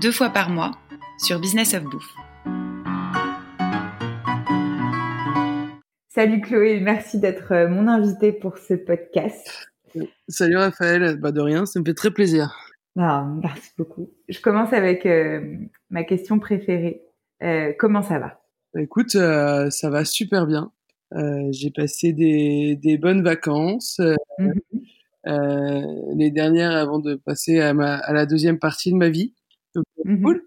deux fois par mois sur Business of Bouffe. Salut Chloé, merci d'être euh, mon invitée pour ce podcast. Salut Raphaël, bah de rien, ça me fait très plaisir. Ah, merci beaucoup. Je commence avec euh, ma question préférée. Euh, comment ça va? Bah, Écoute, ça va super bien. J'ai passé des, des, bonnes vacances. Mhm. les dernières avant de passer à, ma, à la deuxième partie de ma vie. Mhm. cool.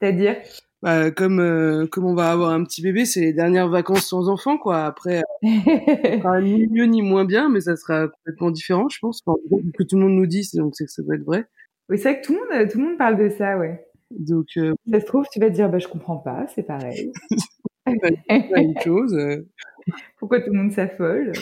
C'est-à-dire bah, comme euh, comme on va avoir un petit bébé, c'est les dernières vacances sans enfant, quoi. Après, euh, ni mieux ni moins bien, mais ça sera complètement différent, je pense. que tout le monde nous dit, donc c'est que ça doit être vrai. Oui, c'est vrai que tout le monde tout le monde parle de ça, ouais. Donc, euh... ça se trouve, tu vas te dire, bah je comprends pas, c'est pareil. pas une chose. Euh. Pourquoi tout le monde s'affole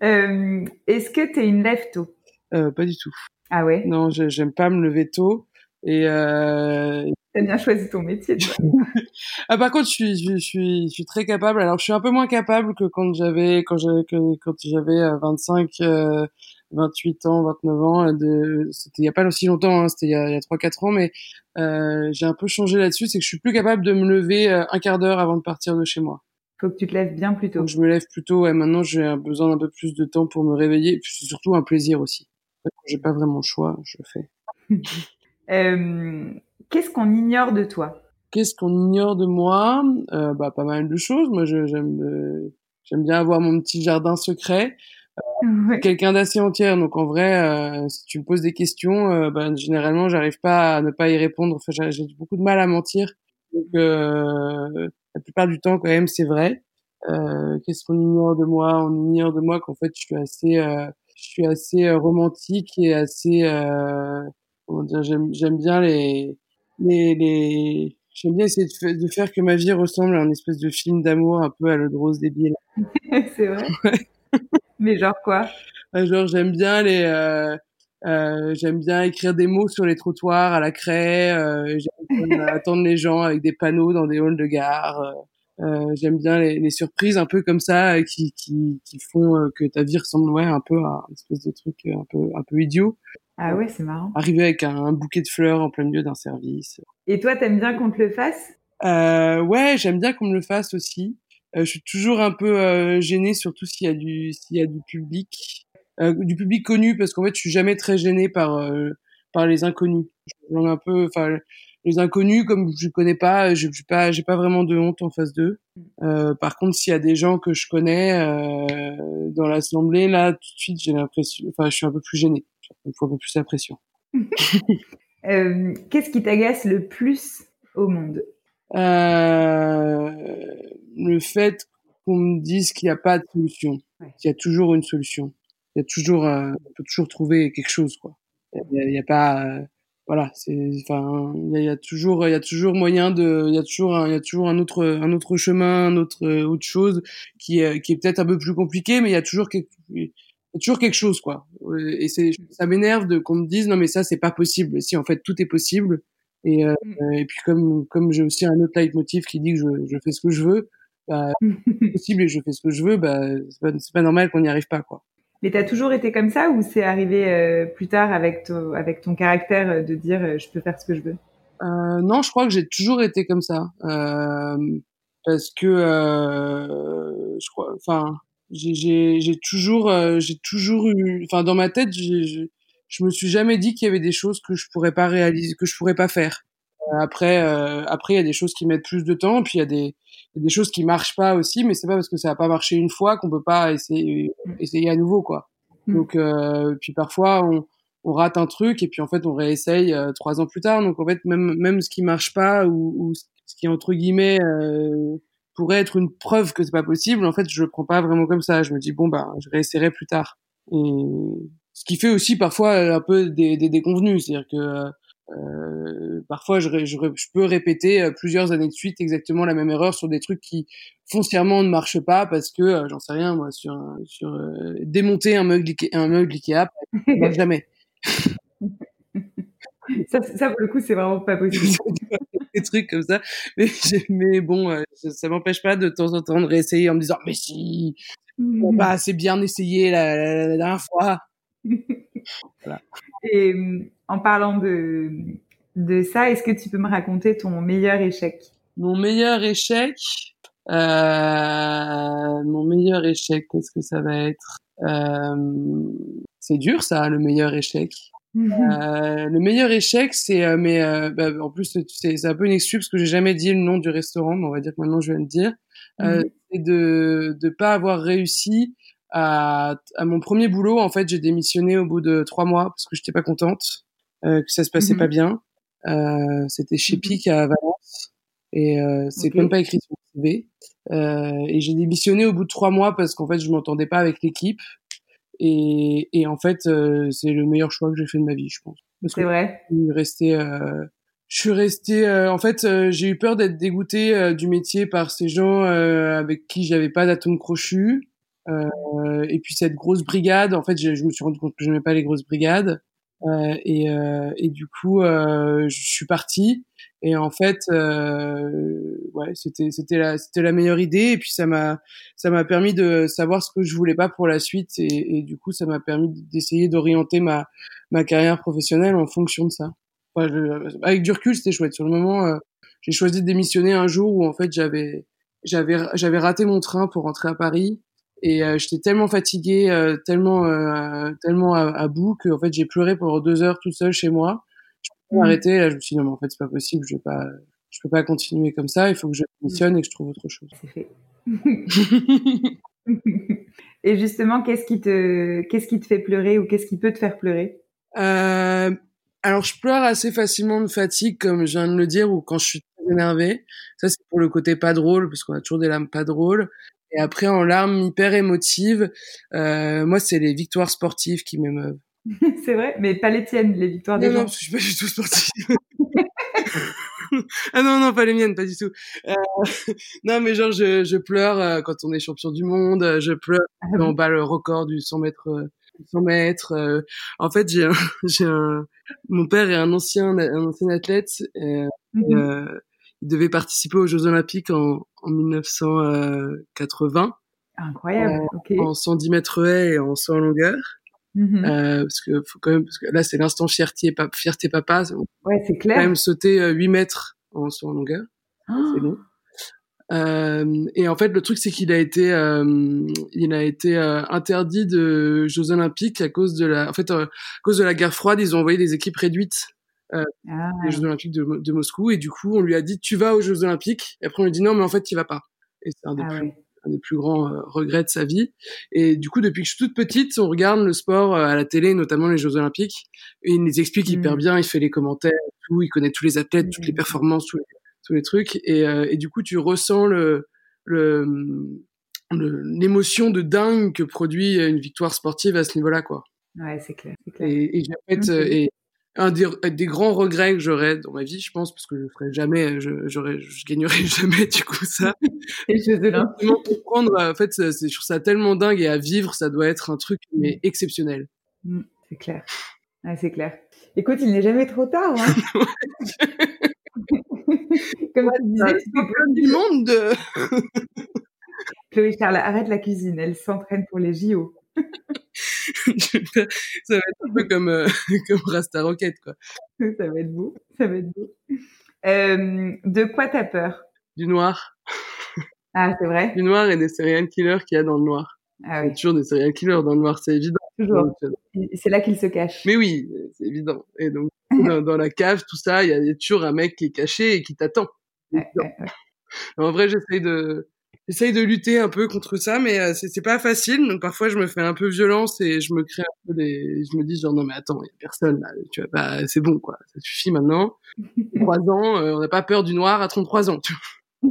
Est-ce que tu es une lève tôt Pas du tout. Ah ouais? Non, j'aime pas me lever tôt. Et euh... t'as bien choisi ton métier. ah par contre, je suis, je, suis, je suis très capable. Alors, je suis un peu moins capable que quand j'avais, quand j'avais, quand j'avais 25, euh, 28 euh, ans, 29 ans. De, c'était il y a pas aussi longtemps. Hein, c'était il y a, il y a 3-4 ans, mais euh, j'ai un peu changé là-dessus. C'est que je suis plus capable de me lever euh, un quart d'heure avant de partir de chez moi. Faut que tu te lèves bien plus tôt. je me lève plus tôt. Ouais, maintenant, j'ai besoin d'un peu plus de temps pour me réveiller. C'est surtout un plaisir aussi. Quand j'ai pas vraiment le choix, je le fais. euh, Qu'est-ce qu'on ignore de toi? Qu'est-ce qu'on ignore de moi? Euh, Bah, pas mal de choses. Moi, j'aime euh, j'aime bien avoir mon petit jardin secret. Quelqu'un d'assez entière, donc en vrai, si tu me poses des questions, bah, généralement, j'arrive pas à ne pas y répondre. Enfin, j'ai beaucoup de mal à mentir. Donc, la plupart du temps, quand même, c'est vrai. Qu'est-ce qu'on ignore de moi? On ignore de moi qu'en fait, je suis assez suis assez euh, romantique et assez euh, comment dire j'aime bien les les, les... j'aime bien essayer de, de, faire que ma vie ressemble à un espèce de film d'amour un peu à l'eau de rose débile. C'est vrai. Mais genre quoi? Genre j'aime bien les euh, euh, j'aime bien écrire des mots sur les trottoirs à la craie euh, j'aime bien attendre les gens avec des panneaux dans des halls de gare j'aime bien les, les, surprises un peu comme ça euh, qui, qui, qui font euh, que ta vie ressemble ouais un peu à une espèce de truc un peu un peu idiot. Ah ouais, c'est marrant. Arriver avec un, un, bouquet de fleurs en plein milieu d'un service. Et toi, t'aimes bien qu'on te le fasse? Euh, Ouais, j'aime bien qu'on me le fasse aussi. Euh, je suis toujours un peu euh, gênée, surtout s'il y a du s'il y a du public, du public connu, parce qu'en fait, je suis jamais très gênée par par les inconnus. Je un peu, enfin, les inconnus, comme je connais pas, je j'ai pas, j'ai pas vraiment de honte en face d'eux. Mm. Euh, par contre, s'il y a des gens que je connais euh, dans l'assemblée, là, tout de suite, j'ai l'impression, enfin, je suis un peu plus gênée. Il faut un peu plus la pression. euh, Qu'est-ce qui t'agace le plus au monde? Euh, Le fait qu'on me dise qu'il n'y a pas de solution, ouais. qu'il y a toujours une solution. Il y a toujours, euh, on peut toujours trouver quelque chose, quoi. Il n'y a, a, pas euh, voilà c'est enfin il y, a toujours il y a toujours moyen de il y a toujours il y a toujours un autre un autre chemin un autre autre chose qui est qui est peut-être un peu plus compliqué mais il y a toujours quelque y toujours quelque chose quoi. Et c'est ça m'énerve de qu'on me dise non mais ça c'est pas possible. Si en fait tout est possible. Et euh, mm. et puis comme comme j'ai aussi un autre leitmotiv qui dit que je, je fais ce que je veux bah c'est possible et je fais ce que je veux bah c'est pas, pas normal qu'on n'y arrive pas quoi mais t'as toujours été comme ça ou c'est arrivé euh, plus tard avec, to, avec ton caractère euh, de dire euh, je peux faire ce que je veux? Euh, Non, je crois que j'ai toujours été comme ça. Euh, parce que je crois, enfin, j'ai toujours, j'ai toujours eu, enfin, dans ma tête, je je me suis jamais dit qu'il y avait des choses que je pourrais pas réaliser, que je pourrais pas faire. Après, après, il y a des choses qui mettent plus de temps, puis il y a des, des choses qui marchent pas aussi, mais c'est pas parce que ça a pas marché une fois qu'on peut pas essayer, essayer à nouveau, quoi. Mm. Donc, euh, puis parfois on, on, rate un truc et puis en fait on réessaye euh, trois ans plus tard. Donc en fait même même ce qui marche pas ou, ou ce qui entre guillemets euh, pourrait être une preuve que c'est pas possible, en fait je le prends pas vraiment comme ça. Je me dis bon bah je réessayerai plus tard. Et ce qui fait aussi parfois un peu des, des déconvenus, c'est-à-dire que euh, parfois, je, je, je, peux répéter euh, plusieurs années de suite exactement la même erreur sur des trucs qui foncièrement ne marchent pas parce que euh, j'en sais rien moi sur sur euh, démonter un meuble un meuble Ikea, jamais. ça, ça, pour le coup, c'est vraiment pas possible. des trucs comme ça, mais, mais bon, ça, ça m'empêche pas de temps en temps de réessayer en me disant mais si, bon, bah c'est bien essayé la, la, la dernière fois. voilà. Et en parlant de, de ça, est-ce que tu peux me raconter ton meilleur échec? Mon meilleur échec, euh, mon meilleur échec, qu'est-ce que ça va être? Euh, C'est dur ça, le meilleur échec. Euh, le meilleur échec, c'est euh, mais euh, bah, en plus c'est un peu une excuse parce que j'ai jamais dit le nom du restaurant, mais on va dire que maintenant je vais le dire. Euh, mm-hmm. C'est de de pas avoir réussi à, à mon premier boulot. En fait, j'ai démissionné au bout de trois mois parce que j'étais pas contente, euh, que ça se passait mm -hmm. pas bien. Euh, C'était chez mm -hmm. PIC à Valence et euh, c'est okay. même pas écrit sur le CV. Euh, et j'ai démissionné au bout de trois mois parce qu'en fait, je m'entendais pas avec l'équipe. Et, et, en fait, euh, c'est le meilleur choix que j'ai fait de ma vie, je pense. C'est vrai. Je suis resté, euh, je suis resté. Euh, en fait, euh, j'ai eu peur d'être dégoûté euh, du métier par ces gens euh, avec qui j'avais pas d'atome crochu. Euh, et puis cette grosse brigade, en fait, je, me suis rendu compte que je n'aimais pas les grosses brigades. Euh, et, euh, et, du coup, je suis parti. Et en fait, ouais, c'était c'était la c'était la meilleure idée. Et puis ça m'a ça m'a permis de savoir ce que je voulais pas pour la suite. Et, du coup, ça m'a permis d'essayer d'orienter ma ma carrière professionnelle en fonction de ça. Enfin, avec du recul, c'était chouette. Sur le moment, j'ai choisi de démissionner un jour où en fait j'avais j'avais j'avais raté mon train pour rentrer à Paris et euh, j'étais tellement fatiguée, euh, tellement euh, tellement à, à bout que en fait j'ai pleuré pendant deux heures tout seul chez moi. Je peux mmh. arrêter. Là, je me suis dit non mais en fait c'est pas possible. Je vais pas, je peux pas continuer comme ça. Il faut que je démissionne et que je trouve autre chose. C'est fait. et justement, qu'est-ce qui te qu'est-ce qui te fait pleurer ou qu'est-ce qui peut te faire pleurer? Alors je pleure assez facilement de fatigue, comme je viens de le dire, ou quand je suis énervée. Ça c'est pour le côté pas drôle, parce qu'on a toujours des lames pas drôles. Et après, en larmes hyper émotives, euh, moi, c'est les victoires sportives qui m'émeuvent. c'est vrai, mais pas les tiennes, les victoires des non, gens. Non, je suis pas du tout sportive. ah non, non, pas les miennes, pas du tout. Euh, non, mais genre, je, je pleure euh, quand on est champion du monde, je pleure ah, quand on bat le record du 100 mètres. 100 mètres. Euh, en fait, j'ai un, j'ai un, mon père est un ancien, un ancien athlète. Euh, mm -hmm il devait participer aux Jeux Olympiques en, en 1980. Incroyable. En, okay. en 110 mètres haies et en 100 longueur. Mm -hmm. euh, parce que faut quand même, parce que là c'est l'instant fierté, fierté papa. Ouais, c'est clair. Quand même sauter 8 mètres en 100 longueur. Oh. C'est long. Euh, et en fait, le truc, c'est qu'il a été, euh, il a été euh, interdit de Jeux Olympiques à cause de la, en fait, à cause de la guerre froide, ils ont envoyé des équipes réduites euh, ah. les Jeux Olympiques de, de, Moscou. Et du coup, on lui a dit, tu vas aux Jeux Olympiques. Et après, on lui a dit, non, mais en fait, tu vas pas. Et c'est un, des ah, plus, ouais. un des plus grands euh, regrets de sa vie. Et du coup, depuis que je suis toute petite, on regarde le sport euh, à la télé, notamment les Jeux Olympiques. Et il nous explique mmh. hyper bien, il fait les commentaires, tout, il connaît tous les athlètes, mmh. toutes les performances, tous les, tous les trucs. Et, et du coup, tu ressens le, le, l'émotion de dingue que produit une victoire sportive à ce niveau-là, quoi. Ouais, c'est clair, clair. Et, et, en fait, mmh. et, un des, des grands regrets que j'aurais dans ma vie, je pense, parce que je ferais jamais, je, je gagnerais jamais du coup ça. et je de comprendre, en fait, c'est, je trouve ça tellement dingue et à vivre, ça doit être un truc mais exceptionnel. Mmh, c'est clair, ah, c'est clair. Écoute, il n'est jamais trop tard. Hein Comme ouais, tu disais, c'est plein du monde. De... Chloé Charles, arrête la cuisine, elle s'entraîne pour les JO. ça va être un peu comme, euh, comme Rasta Rocket, quoi. Ça va être beau, ça va être beau. Euh, de quoi t'as peur? Du noir. Ah, c'est vrai? Du noir et des serial killers qu'il y a dans le noir. Ah oui. Il y a toujours des serial killers dans le noir, c'est évident. Toujours. C'est là qu'ils se cachent. Mais oui, c'est évident. Et donc, dans, dans, la cave, tout ça, il y, a, il y, a toujours un mec qui est caché et qui t'attend. Ouais, ouais, ouais. En vrai, j'essaye de, j'essaye de lutter un peu contre ça, mais euh, c'est pas facile. Donc parfois, je me fais un peu violence et je me crée un peu des, je me dis genre non mais attends, il y a personne là, tu vois pas, c'est bon quoi, ça suffit maintenant. Trois ans, euh, on n'a pas peur du noir à 33 ans. Tu,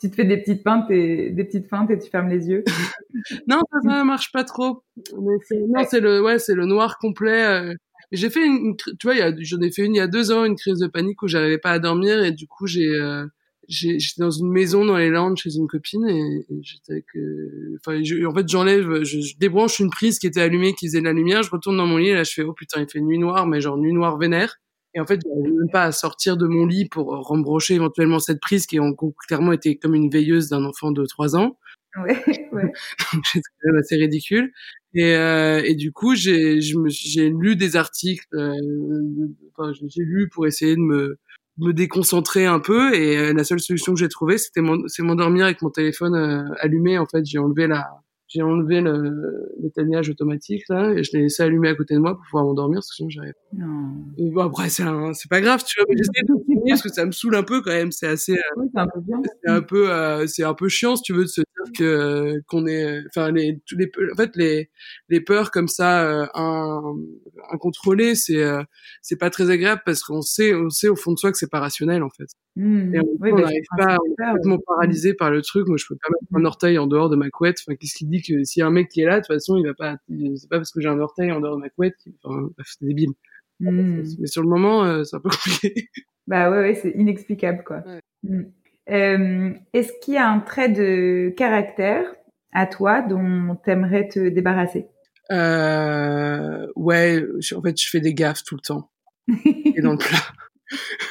tu te fais des petites feintes et des petites feintes et tu fermes les yeux. non, ça, ça marche pas trop. Mais non, c'est le, ouais, c'est le noir complet. Euh, j'ai fait une, tu vois, j'en ai fait une il y a deux ans, une crise de panique où j'arrivais pas à dormir et du coup j'ai euh, j'étais dans une maison dans les Landes chez une copine et, j'étais que enfin en fait j'enlève je, débranche une prise qui était allumée qui faisait de la lumière je retourne dans mon lit et là je fais oh putain il fait nuit noire mais genre nuit noire vénère. Et en fait j'arrivais même pas à sortir de mon lit pour rembrocher éventuellement cette prise qui en clairement était comme une veilleuse d'un enfant de trois ans. Ouais, ouais. c'est quand même assez ridicule. Et, euh, et du coup j'ai j'ai lu des articles euh, enfin j'ai lu pour essayer de me me déconcentrer un peu et euh, la seule solution que j'ai trouvée c'était c'est m'endormir avec mon téléphone euh, allumé en fait. J'ai enlevé la j'ai enlevé l'éteignage automatique là et je l'ai laissé allumer à côté de moi pour pouvoir m'endormir parce que sinon j'arrive et bon après c'est c'est pas grave tu vois mais j'essaie de parce que ça me saule un peu quand même. C'est assez oui, c'est un peu bien c'est un peu euh, c'est un peu chiant si tu veux de se dire que qu'on est enfin les tous les en fait les les peurs comme ça euh, incontrôlées c'est euh, c'est pas très agréable parce qu'on sait on sait au fond de soi que c'est pas rationnel en fait. Mmh. et on oui, n'arrive pas on est complètement paralysé par le truc. Moi je peux pas mettre un orteil en dehors de ma couette enfin qu'est-ce qui dit que s'il y a un mec qui est là, de toute façon, il va pas, c'est pas parce que j'ai un orteil en dehors de ma couette, enfin, c'est débile. Hmm. Mais sur le moment, euh, c'est un peu compliqué. Bah ouais, ouais c'est inexplicable, quoi. Hmm. Euh, est-ce qu'il y a un trait de caractère à toi dont t'aimerais te débarrasser? Euh, Ouais, en fait, je fais des gaffes tout le temps. Et dans le plat.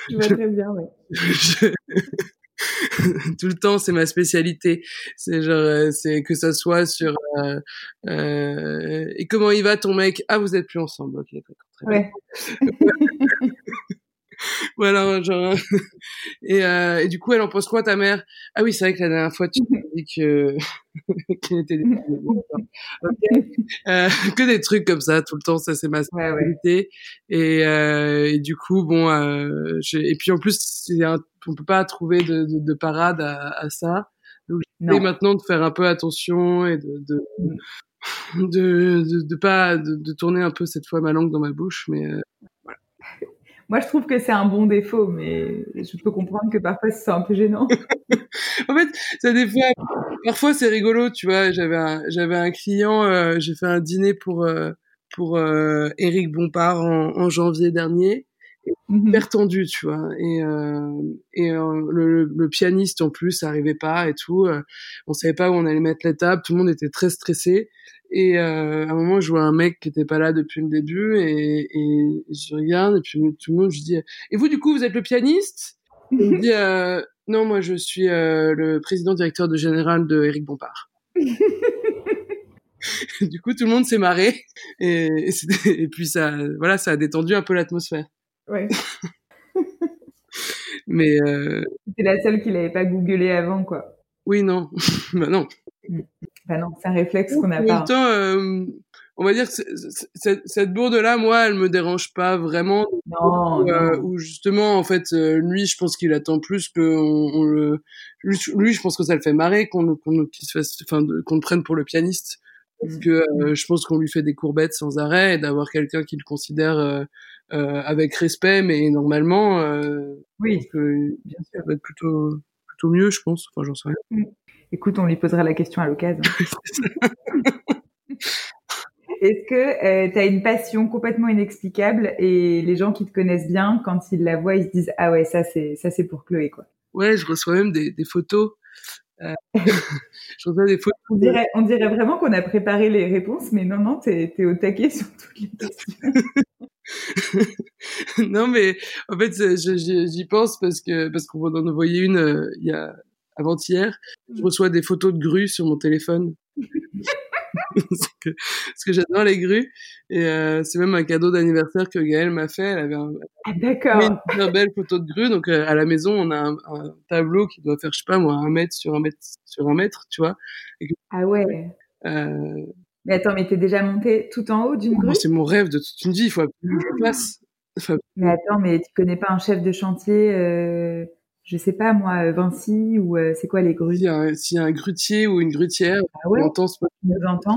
je vois très bien, ouais. tout le temps, c'est ma spécialité. C'est genre, euh, c'est que ça soit sur euh, euh, et comment il va ton mec? Ah, vous êtes plus ensemble. Ok, très voilà, genre. Et, euh, et, du coup, elle en pense quoi, ta mère? Ah oui, c'est vrai que la dernière fois, tu m'as dit que qu'elle était euh, que des trucs comme ça tout le temps. Ça, c'est ma spécialité. Et, euh, et, du coup, bon, euh, et puis en plus, c'est un... on peut pas trouver de, de, de parade à, à, ça. Donc, j'essaie maintenant de faire un peu attention et de, de mm. de, de, de, pas de, de, tourner un peu cette fois ma langue dans ma bouche mais euh, moi, je trouve que c'est un bon défaut, mais je peux comprendre que parfois c'est un peu gênant. en fait, ça des fois, parfois c'est rigolo, tu vois. J'avais un, j'avais un client, euh, j'ai fait un dîner pour euh, pour euh, Eric Bompard en, en janvier dernier, hyper tendu, tu vois. Et euh, et euh, le, le, pianiste en plus arrivait pas et tout. on savait pas où on allait mettre les tables. Tout le monde était très stressé. Et euh, à un moment, je vois un mec qui était pas là depuis le début et, et je regarde et puis tout le monde, je dis et vous du coup, vous êtes le pianiste? Il me dit euh, non, moi je suis euh, le président directeur de général de Eric Bompard. du coup, tout le monde s'est marré et, et, et, puis ça, voilà, ça a détendu un peu l'atmosphère. Ouais. Mais c'était la seule qui l'avait pas googlé avant, quoi. Oui, non, bah non. Bah non, c'est un réflexe qu'on n'a pas. Temps, euh, on va dire que cette bourde-là, moi, elle me dérange pas vraiment. Non. Euh, ou justement, en fait, euh, lui, je pense qu'il attend plus que on, le. Lui, je pense que ça le fait marrer qu'on qu'on qu fasse, enfin, qu'on le prenne pour le pianiste, parce mm. que euh, je pense qu'on lui fait des courbettes sans arrêt et d'avoir quelqu'un qui le considère euh, avec respect, mais normalement. oui. Que, bien sûr, ça va être plutôt plutôt mieux, je pense. Enfin, j'en sais rien. Mm. Écoute, on lui posera la question à l'occasion. Est-ce que euh, tu as une passion complètement inexplicable et les gens qui te connaissent bien, quand ils la voient, ils se disent ah ouais ça c'est ça c'est pour Chloé quoi. Ouais, je reçois même des, des photos. Euh, je reçois des photos. On dirait, on dirait vraiment qu'on a préparé les réponses, mais non non, t'es es au taquet sur toutes les questions. non mais en fait j'y pense parce que parce qu'on va en envoyer une euh, il y a avant-hier, je reçois des photos de grues sur mon téléphone. parce que, que j'adore les grues et euh, c'est même un cadeau d'anniversaire que Gaëlle m'a fait. Elle avait un, ah, une très belle photo de grue. Donc euh, à la maison, on a un, tableau qui doit faire, je sais pas moi, un mètre sur un mètre sur un mètre, tu vois. ah ouais. Euh... Mais attends, mais t'es déjà monté tout en haut d'une grue? C'est mon rêve de toute une vie. Il faut absolument que je passe. Mais attends, mais tu connais pas un chef de chantier euh, je sais pas moi, euh, Vinci ou euh, c'est quoi les grues? S'il y, a un grutier ou une grutière, ah ouais, on entend ce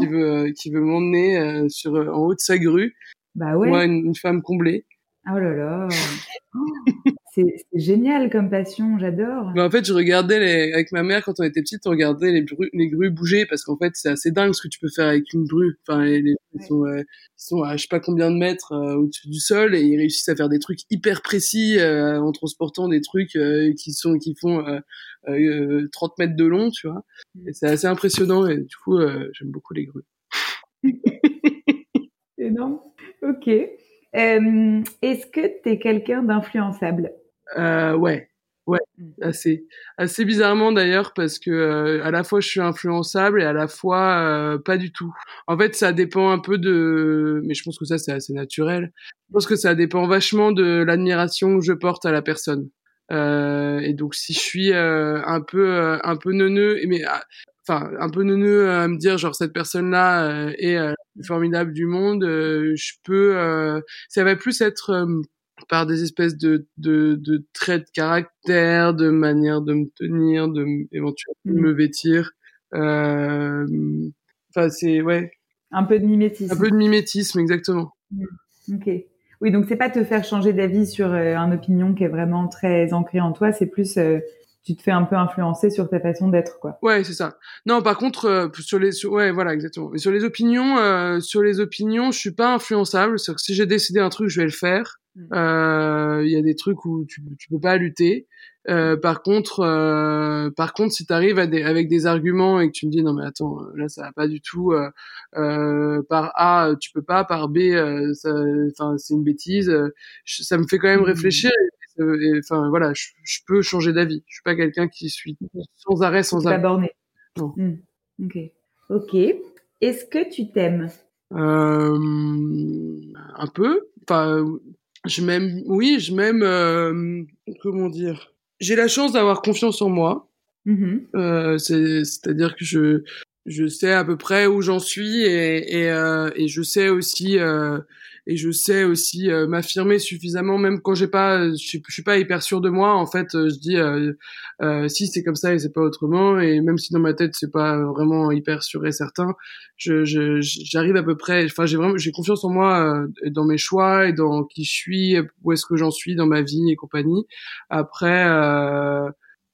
qui veut euh, qui veut m'emmener sur en haut de sa grue. Bah ouais. Moi, une, femme comblée. Oh là là, C'est génial comme passion, j'adore. en fait, je regardais les, avec ma mère quand on était petite, on regardait les, grues, les grues bouger parce qu'en fait, c'est assez dingue ce que tu peux faire avec une grue. Enfin, les, les ils, sont, euh, ils sont à je sais pas combien de mètres euh, au-dessus du sol et ils réussissent à faire des trucs hyper précis euh, en transportant des trucs qui sont qui font 30 mètres de long, tu vois. Mm. C'est assez impressionnant et du coup, j'aime beaucoup les grues. Énorme. Ok. Est-ce que tu es quelqu'un d'influençable? Euh, ouais, ouais, mmh. assez, assez bizarrement d'ailleurs parce que euh, à la fois je suis influençable et à la fois euh, pas du tout. En fait, ça dépend un peu de, mais je pense que ça c'est assez naturel. Je pense que ça dépend vachement de l'admiration que je porte à la personne. Euh, et donc si je suis euh, un peu un peu neuneux, mais ah, enfin un peu neuneux à me dire genre cette personne là est formidable du monde, je peux, ça va plus être par des espèces de, de, de, traits de caractère, de manière de me tenir, de éventuellement mmh. me vêtir. Euh, enfin, c'est ouais. Un peu de mimétisme. Un peu de mimétisme, exactement. Mmh. Ok. Oui, donc c'est pas te faire changer d'avis sur euh, un opinion qui est vraiment très ancré en toi, c'est plus euh, tu te fais un peu influencer sur ta façon d'être, quoi. Ouais, c'est ça. Non, par contre, euh, sur les, ouais, voilà, exactement. Mais sur les opinions, sur les opinions, je suis pas influençable. C'est que si j'ai décidé un truc, je vais le faire. Mm. Euh, il y a des trucs où tu, tu peux pas lutter. Euh, par contre, euh, par contre, si tu arrives avec des arguments et que tu me dis non mais attends, là ça va pas du tout. par A, tu peux pas. Par B, enfin c'est une bêtise. ça me fait quand même mm. réfléchir. Enfin voilà, je, je, peux changer d'avis. Je suis pas quelqu'un qui suis sans arrêt, sans arrêt. borné. Non. Mm. Ok. Ok. Est-ce que tu t'aimes? Un peu. Enfin, je m'aime, oui, je m'aime, euh, comment dire, j'ai la chance d'avoir confiance en moi. Mmh euh, c'est-à-dire que je, je sais à peu près où j'en suis et, et, euh, et, je sais aussi euh, et je sais aussi euh, m'affirmer suffisamment même quand j'ai pas je suis, pas hyper sûr de moi en fait je dis euh, si c'est comme ça et c'est pas autrement et même si dans ma tête c'est pas vraiment hyper sûr et certain je j'arrive à peu près enfin j'ai vraiment j'ai confiance en moi dans mes choix et dans qui je suis où est-ce que j'en suis dans ma vie et compagnie. Après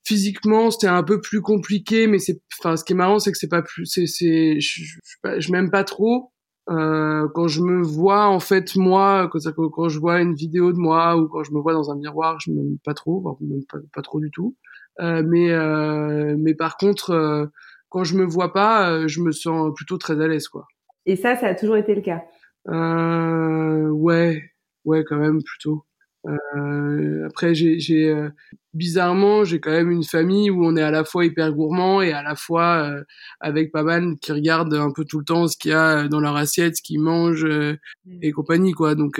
physiquement c'était un peu plus compliqué mais c'est enfin ce qui est marrant c'est que c'est pas plus c'est c'est je m'aime pas trop euh, quand je me vois en fait moi quand, quand je vois une vidéo de moi ou quand je me vois dans un miroir je m'aime pas trop enfin, pas, pas, trop du tout. Euh, mais euh, mais par contre euh, quand je me vois pas euh, je me sens plutôt très à l'aise quoi. Et ça ça a toujours été le cas? Ouais. Ouais quand même plutôt euh, après, j'ai, euh, bizarrement, j'ai quand même une famille où on est à la fois hyper gourmand et à la fois euh, avec pas mal qui regardent un peu tout le temps ce qu'il y a dans leur assiette, ce qu'ils mangent euh, mmh. et compagnie, quoi. Donc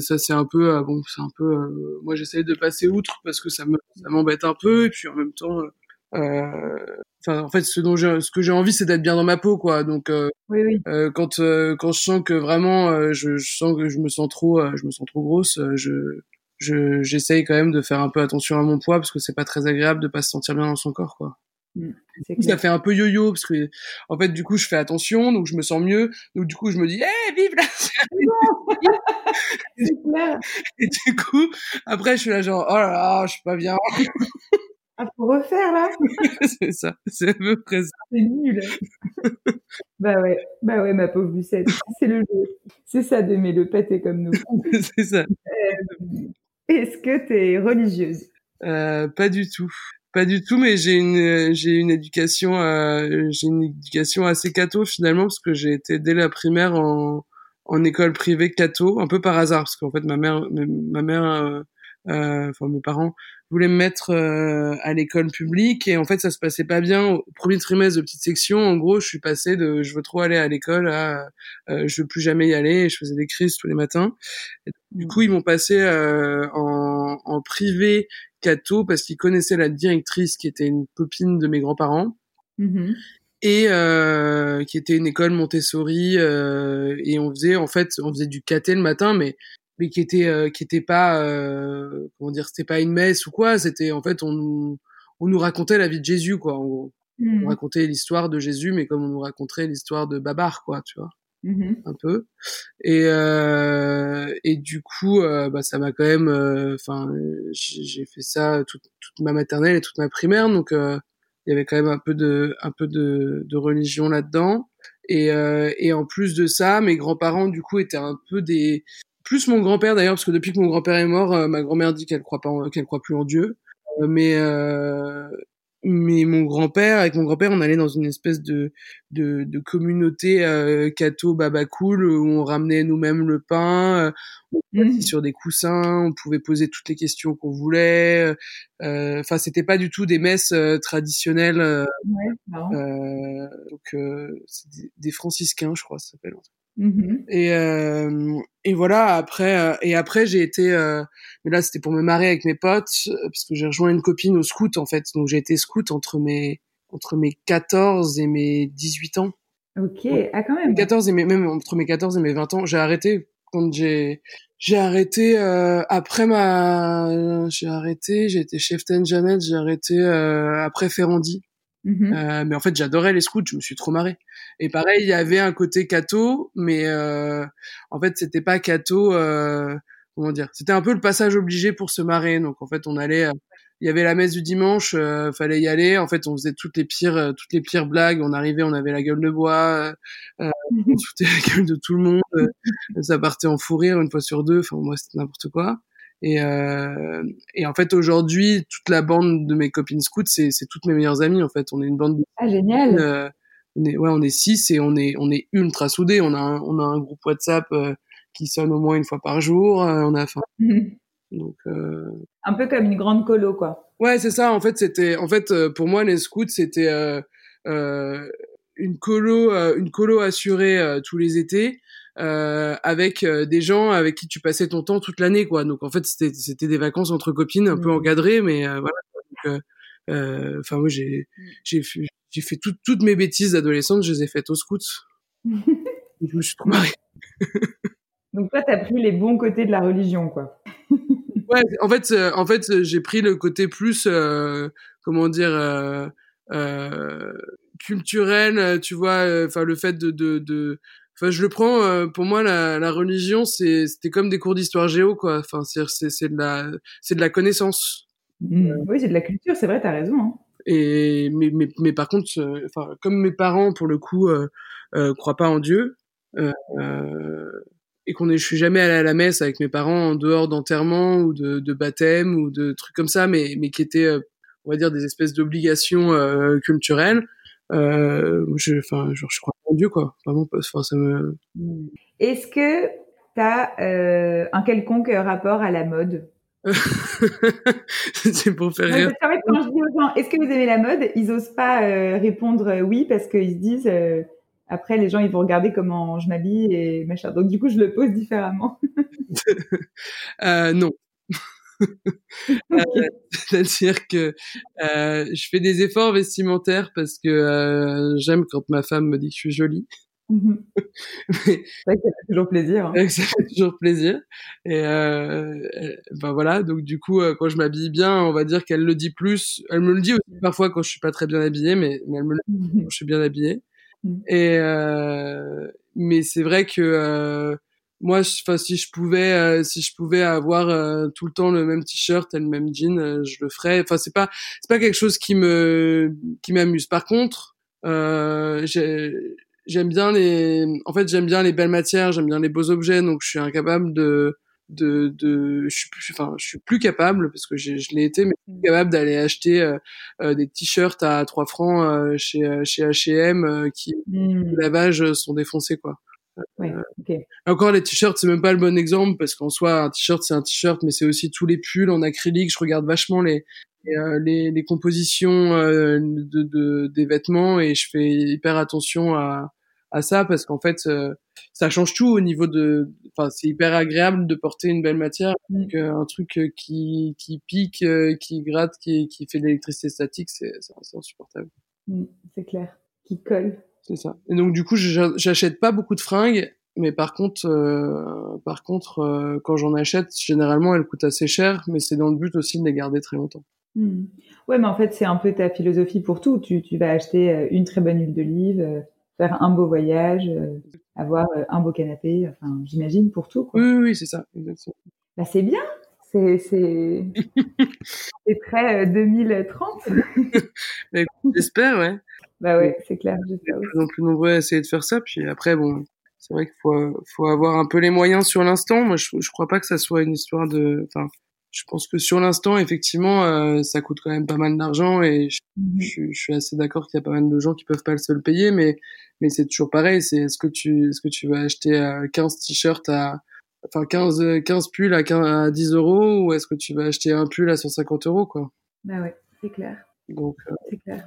ça, c'est un peu, bon, c'est un peu. moi, j'essaie de passer outre parce que ça me, ça m'embête un peu et puis en même temps. Enfin, en fait, ce dont j'ai, ce que j'ai envie, c'est d'être bien dans ma peau, quoi. Donc, oui, oui. quand quand je sens que vraiment, je, je, sens que je me sens trop, je me sens trop grosse, je je j'essaye quand même de faire un peu attention à mon poids parce que c'est pas très agréable de pas se sentir bien dans son corps quoi. Mmh, ça fait un peu yo-yo parce que en fait du coup je fais attention donc je me sens mieux. Donc du coup je me dis eh vive la et du coup après je suis là genre oh là là je suis pas bien. Ah faut refaire là. C'est ça c'est à peu près ça. C'est nul. Bah ouais bah ouais ma pauvre Lucette. C'est le jeu. C'est ça d'aimer le pâté comme nous. C'est ça. Euh, est-ce que tu es religieuse? Euh, Pas du tout. Pas du tout, mais j'ai une j'ai une éducation euh, j'ai une éducation assez catho finalement parce que j'ai été dès la primaire en en école privée catho un peu par hasard parce qu'en fait ma mère ma mère euh, euh enfin mes parents voulaient me mettre euh, à l'école publique et en fait ça se passait pas bien. Au premier trimestre de petite section en gros je suis passé de je veux trop aller à l'école à euh, je veux plus jamais y aller et je faisais des crises tous les matins. Du coup ils m'ont passé euh, en, en privé catho parce qu'ils connaissaient la directrice qui était une copine de mes grands-parents mmh et euh, qui était une école Montessori euh, et on faisait en fait on faisait du caté le matin mais mais qui était euh, qui était pas euh, comment dire c'était pas une messe ou quoi c'était en fait on on nous racontait la vie de Jésus quoi en gros on mmh. racontait l'histoire de Jésus mais comme on nous raconterait l'histoire de Babar quoi tu vois mmh un peu. Et euh, et du coup, euh, bah ça m'a quand même, enfin, j'ai fait ça toute, toute, ma maternelle et toute ma primaire, donc il y avait quand même un peu de un peu de, de religion là-dedans. Et, et en plus de ça, mes grands-parents du coup étaient un peu des plus mon grand-père d'ailleurs parce que depuis que mon grand-père est mort, ma grand-mère dit qu'elle croit pas qu'elle croit plus en Dieu. mais mais mon grand-père, avec mon grand-père, on allait dans une espèce de de, de communauté euh, catho baba cool où on ramenait nous-mêmes le pain, euh, on mmh. sur des coussins, on pouvait poser toutes les questions qu'on voulait. Euh, enfin, c'était pas du tout des messes euh, traditionnelles. Ouais, donc, c'est des, des, franciscains, je crois, ça s'appelle. Mmh et, euh, et voilà, après, euh, et après j'ai été, euh, mais là c'était pour me marrer avec mes potes, parce que j'ai rejoint une copine au scout en fait, donc j'ai été scout entre mes, entre mes 14 et mes 18 ans. Ok, ah quand même. 14 et mes, même entre mes 14 et mes 20 ans, j'ai arrêté quand j'ai, j'ai arrêté après ma, j'ai arrêté, j'ai été chef ten Janet, j'ai arrêté après Ferrandi. Mmh euh, mais en fait, j'adorais les scouts, je me suis trop marré. Et pareil, il y avait un côté cato, mais euh, en fait, c'était pas cato. Euh, comment dire C'était un peu le passage obligé pour se marrer. Donc en fait, on allait. Euh, il y avait la messe du dimanche, euh, fallait y aller. En fait, on faisait toutes les pires, euh, toutes les pires blagues. On arrivait, on avait la gueule de bois, euh, on foutait la gueule de tout le monde. ça partait en fou rire une fois sur deux. Enfin, moi, c'était n'importe quoi. Et, euh, et en fait, aujourd'hui, toute la bande de mes copines scouts, c'est, c'est toutes mes meilleures amies. En fait, on est une bande. De... Ah génial. Euh, on est, ouais, on est six et on est, on est ultra soudés. On a, un, on a un groupe WhatsApp euh, qui sonne au moins une fois par jour. Euh, on a, enfin, donc. Euh, un peu comme une grande colo, quoi. Ouais, c'est ça. En fait, c'était, en fait, pour moi, les scouts, c'était une colo, une colo assurée tous les étés euh, avec euh, des gens avec qui tu passais ton temps toute l'année quoi. Donc en fait c'était c'était des vacances entre copines un peu mmh. encadrées mais euh, voilà euh, enfin moi j'ai mmh. j'ai fait j'ai fait toutes mes bêtises d'adolescente je les ai faites au scout. Je me suis trop marrée. Donc toi t'as pris les bons côtés de la religion quoi. Ouais en fait en fait j'ai pris le côté plus comment dire culturel tu vois enfin le fait de, de, de Enfin, je le prends. Euh, pour moi, la, la religion, c'est c'était comme des cours d'histoire géo, quoi. Enfin, c'est c'est de la c'est de la connaissance. Mmh. Oui, c'est de la culture. C'est vrai, t'as raison. Hein. Et mais, mais mais par contre, euh, enfin, comme mes parents, pour le coup, euh, euh croient pas en Dieu. Euh, et qu'on est, je suis jamais allé à la messe avec mes parents en dehors d'enterrement ou de, de baptême ou de trucs comme ça, mais mais qui étaient, on va dire, des espèces d'obligations culturelles. Euh, je, enfin, genre, je crois en Dieu, quoi. Vraiment, enfin, ça me. Hmm. Est-ce que tu as euh, un quelconque rapport à la mode? C'est pour faire rire. quand je dis aux gens, est-ce que vous aimez la mode? Ils osent pas euh, répondre oui parce qu'ils se disent. Après, les gens, ils vont regarder comment je m'habille et machin. Donc, du coup, je le pose différemment. non. Euh, c'est-à-dire que euh, je fais des efforts vestimentaires parce que euh, j'aime quand ma femme me dit que je suis jolie. Mmh mais, ça fait toujours plaisir. Hein. Ça fait toujours plaisir. Et ben voilà, donc du coup, quand je m'habille bien, on va dire qu'elle le dit plus. Elle me le dit aussi parfois quand je suis pas très bien habillée, mais, elle me le dit mmh quand je suis bien habillée. Mmh. Et mais c'est vrai que moi, enfin, si je pouvais, euh, si je pouvais avoir euh, tout le temps le même t-shirt et le même jean, euh, je le ferais. Enfin, c'est pas, c'est pas quelque chose qui me, qui m'amuse. Par contre, j'aime bien les, en fait, j'aime bien les belles matières, j'aime bien les beaux objets, donc je suis incapable de, de, de, je suis plus, enfin, je suis plus capable parce que je l'ai été, mais plus capable d'aller acheter des t-shirts à 3 francs chez chez H&M qui, le lavage sont défoncés quoi. Ouais, euh, Encore les t-shirts, c'est même pas le bon exemple parce qu'en soi, un t-shirt c'est un t-shirt, mais c'est aussi tous les pulls en acrylique. Je regarde vachement les les, euh, les, compositions euh, de, de, des vêtements et je fais hyper attention à à ça parce qu'en fait ça change tout au niveau de enfin c'est hyper agréable de porter une belle matière mm. donc, un truc qui qui pique qui gratte qui qui fait de l'électricité statique c'est c'est insupportable mm, c'est clair qui colle c'est ça. Et donc du coup, j'achète pas beaucoup de fringues, mais par contre, euh, par contre, euh, quand j'en achète, généralement, elles coûtent assez cher, mais c'est dans le but aussi de les garder très longtemps. Hmm. Ouais, mais en fait, c'est un peu ta philosophie pour tout. Tu, tu vas acheter euh, une très bonne huile d'olive, faire un beau voyage. avoir un beau canapé, enfin, j'imagine pour tout. Quoi. Oui, oui, c'est ça, exactement. Bah, c'est bien. C'est, c'est, c'est très 2030. Bah, j'espère, ouais. Bah ouais, c'est clair. J'espère plus en plus nombreux à essayer de faire ça. Puis après, bon, c'est vrai qu'il faut, faut avoir un peu les moyens sur l'instant. Moi, je, je crois pas que ça soit une histoire de. Enfin, je pense que sur l'instant, effectivement, euh, ça coûte quand même pas mal d'argent et je, Mhm. je, je suis assez d'accord qu'il y a pas mal de gens qui peuvent pas se le payer, mais mais c'est toujours pareil. C'est est-ce que tu est-ce que tu vas acheter euh, 15 t-shirts à enfin 15 euh, 15 pulls à, 15 à 10 euros ou est-ce que tu vas acheter un pull à 150 euros quoi? Bah ouais, c'est clair. Donc euh, C'est clair.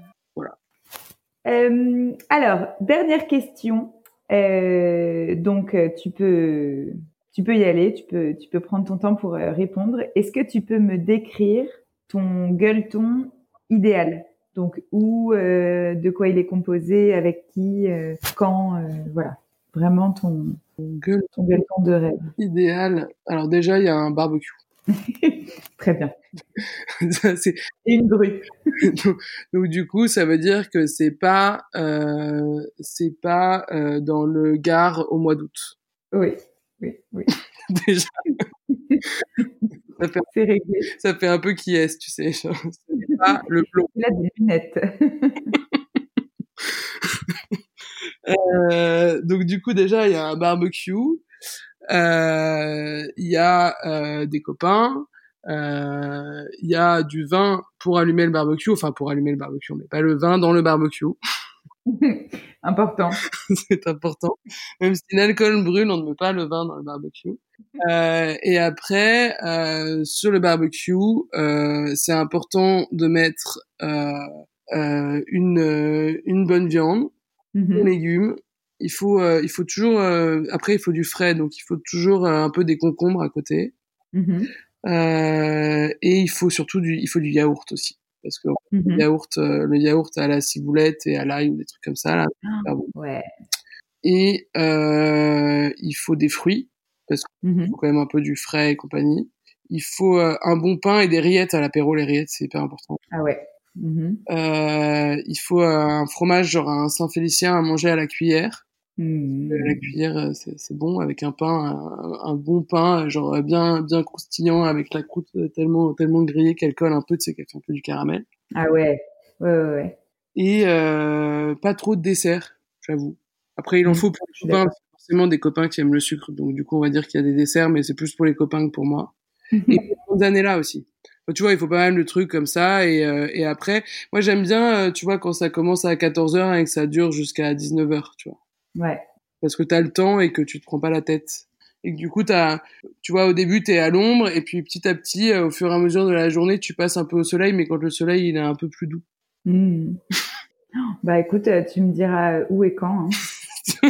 Euh, alors, dernière question. Euh, donc, euh, tu peux, tu peux y aller. Tu peux, tu peux prendre ton temps pour répondre. Est-ce que tu peux me décrire ton gueuleton idéal? Donc, où, euh, de quoi il est composé, avec qui, quand, voilà. Vraiment ton, gueule ton gueuleton de rêve. idéal. Alors déjà, il y a un barbecue. Très bien. Ça, c'est Et une grue. donc, donc, du coup, ça veut dire que c'est pas euh, c'est pas euh, dans le Gard au mois d'août. Oui, oui, oui. Déjà, ça fait C'est réglé. ça fait un peu qui est, tu sais. genre, C'est pas le plomb. Il a des lunettes. Euh, donc du coup, déjà, il y a un barbecue. Euh, Il y a euh, des copains. Euh, Il y a du vin pour allumer le barbecue. Enfin, pour allumer le barbecue, mais pas le vin dans le barbecue. Important. c'est important. Même si l'alcool brûle, on ne met pas le vin dans le barbecue. Euh, et après, euh, sur le barbecue, euh, c'est important de mettre euh, euh, une, une bonne viande, des Mhm. légumes. Il faut, il faut toujours. euh, après, il faut du frais, donc il faut toujours un peu des concombres à côté. Mhm. Et il faut surtout du, il faut du yaourt aussi, parce que le Mhm. yaourt, euh, le yaourt à la ciboulette et à l'ail ou des trucs comme ça là, c'est super bon. Ouais. Et euh, il faut des fruits, parce qu'il Mhm. faut quand même un peu du frais et compagnie. Il faut euh, un bon pain et des rillettes à l'apéro. Les rillettes, c'est hyper important. Ah ouais. Mhm. Euh, il faut euh, un fromage, genre un Saint-Félicien à manger à la cuillère. Euh, La cuillère, euh, c'est bon avec un pain, un, un bon pain, euh, genre bien bien croustillant avec la croûte euh, tellement tellement grillée qu'elle colle un peu, tu sais, qu'elle fait un peu du caramel. Ah ouais. Ouais, ouais, ouais. Et euh, pas trop de dessert, j'avoue. Après, il en Mhm. faut pour les copains, forcément des copains qui aiment le sucre, donc du coup, on va dire qu'il y a des desserts, mais c'est plus pour les copains que pour moi. Et pour les années là aussi. Tu vois, il faut pas mal de trucs comme ça. Et, euh, et après, moi j'aime bien, euh, tu vois, quand ça commence à 14h et que ça dure jusqu'à 19h, tu vois. Ouais. Parce que t'as le temps et que tu te prends pas la tête. Et que du coup, t'as, tu vois, au début, t'es à l'ombre, et puis petit à petit, euh, au fur et à mesure de la journée, tu passes un peu au soleil, mais quand le soleil, il est un peu plus doux. Mhm. Bah écoute, euh, tu me diras où et quand. hein.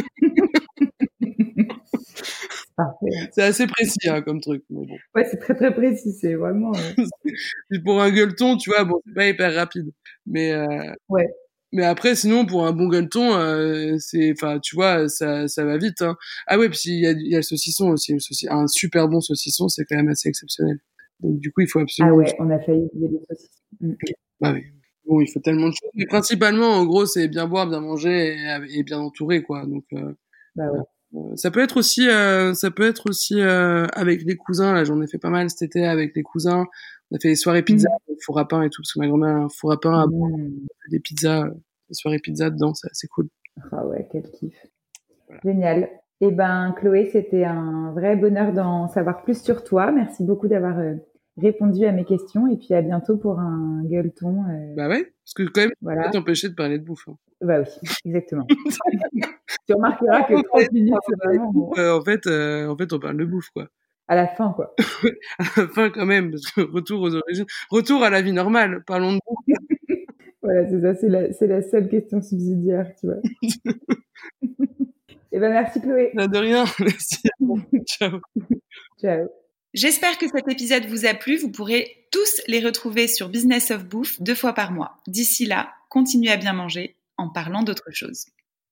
C'est assez précis, hein, comme truc, mais bon. Ouais, c'est très très précis. C'est vraiment. euh, pour un gueuleton, tu vois, bon, c'est pas hyper rapide. Mais, euh, Ouais. Mais après, sinon, pour un bon gueuleton, euh, c'est, enfin, tu vois, ça, ça va vite, hein. Ah ouais, puis il y a, y a le saucisson aussi. Le sauci- un super bon saucisson, c'est quand même assez exceptionnel. Donc, du coup, il faut Ah absolument. ouais, on a failli oublier les saucisses. Mhm. Bah oui. Bon, il faut tellement de choses. Mais principalement, en gros, c'est bien boire, bien manger et, et bien entouré, quoi. Donc, euh, Bah ouais. euh, ça peut être aussi, euh, ça peut être aussi euh, avec les cousins. Là, j'en ai fait pas mal cet été avec les cousins. On a fait des soirées pizza, four à pain et tout, parce que ma grand-mère a un four à pain, à boire, Mhm. des pizzas, euh, des soirées pizza dedans, c'est assez cool. Ah ouais, quel kiff. Génial. Eh ben, Chloé, c'était un vrai bonheur d'en savoir plus sur toi. Merci beaucoup d'avoir euh, répondu à mes questions et puis à bientôt pour un gueuleton. euh, Bah ouais, parce que quand même, voilà. pas t'empêcher de parler de bouffe. hein. Bah oui, exactement. tu remarqueras que 30 minutes, c'est vraiment bon. Euh, en fait, en fait, on parle de bouffe, quoi. À la fin, quoi. À la fin, quand même, parce que retour aux origines, retour à la vie normale. Parlons de bouffe. Voilà, c'est ça, c'est la, c'est la seule question subsidiaire, tu vois. Eh ben, merci Chloé. Là, de rien. Merci. Ciao. Ciao. J'espère que cet épisode vous a plu. Vous pourrez tous les retrouver sur Business of Bouffe deux fois par mois. D'ici là, continuez à bien manger en parlant d'autre chose.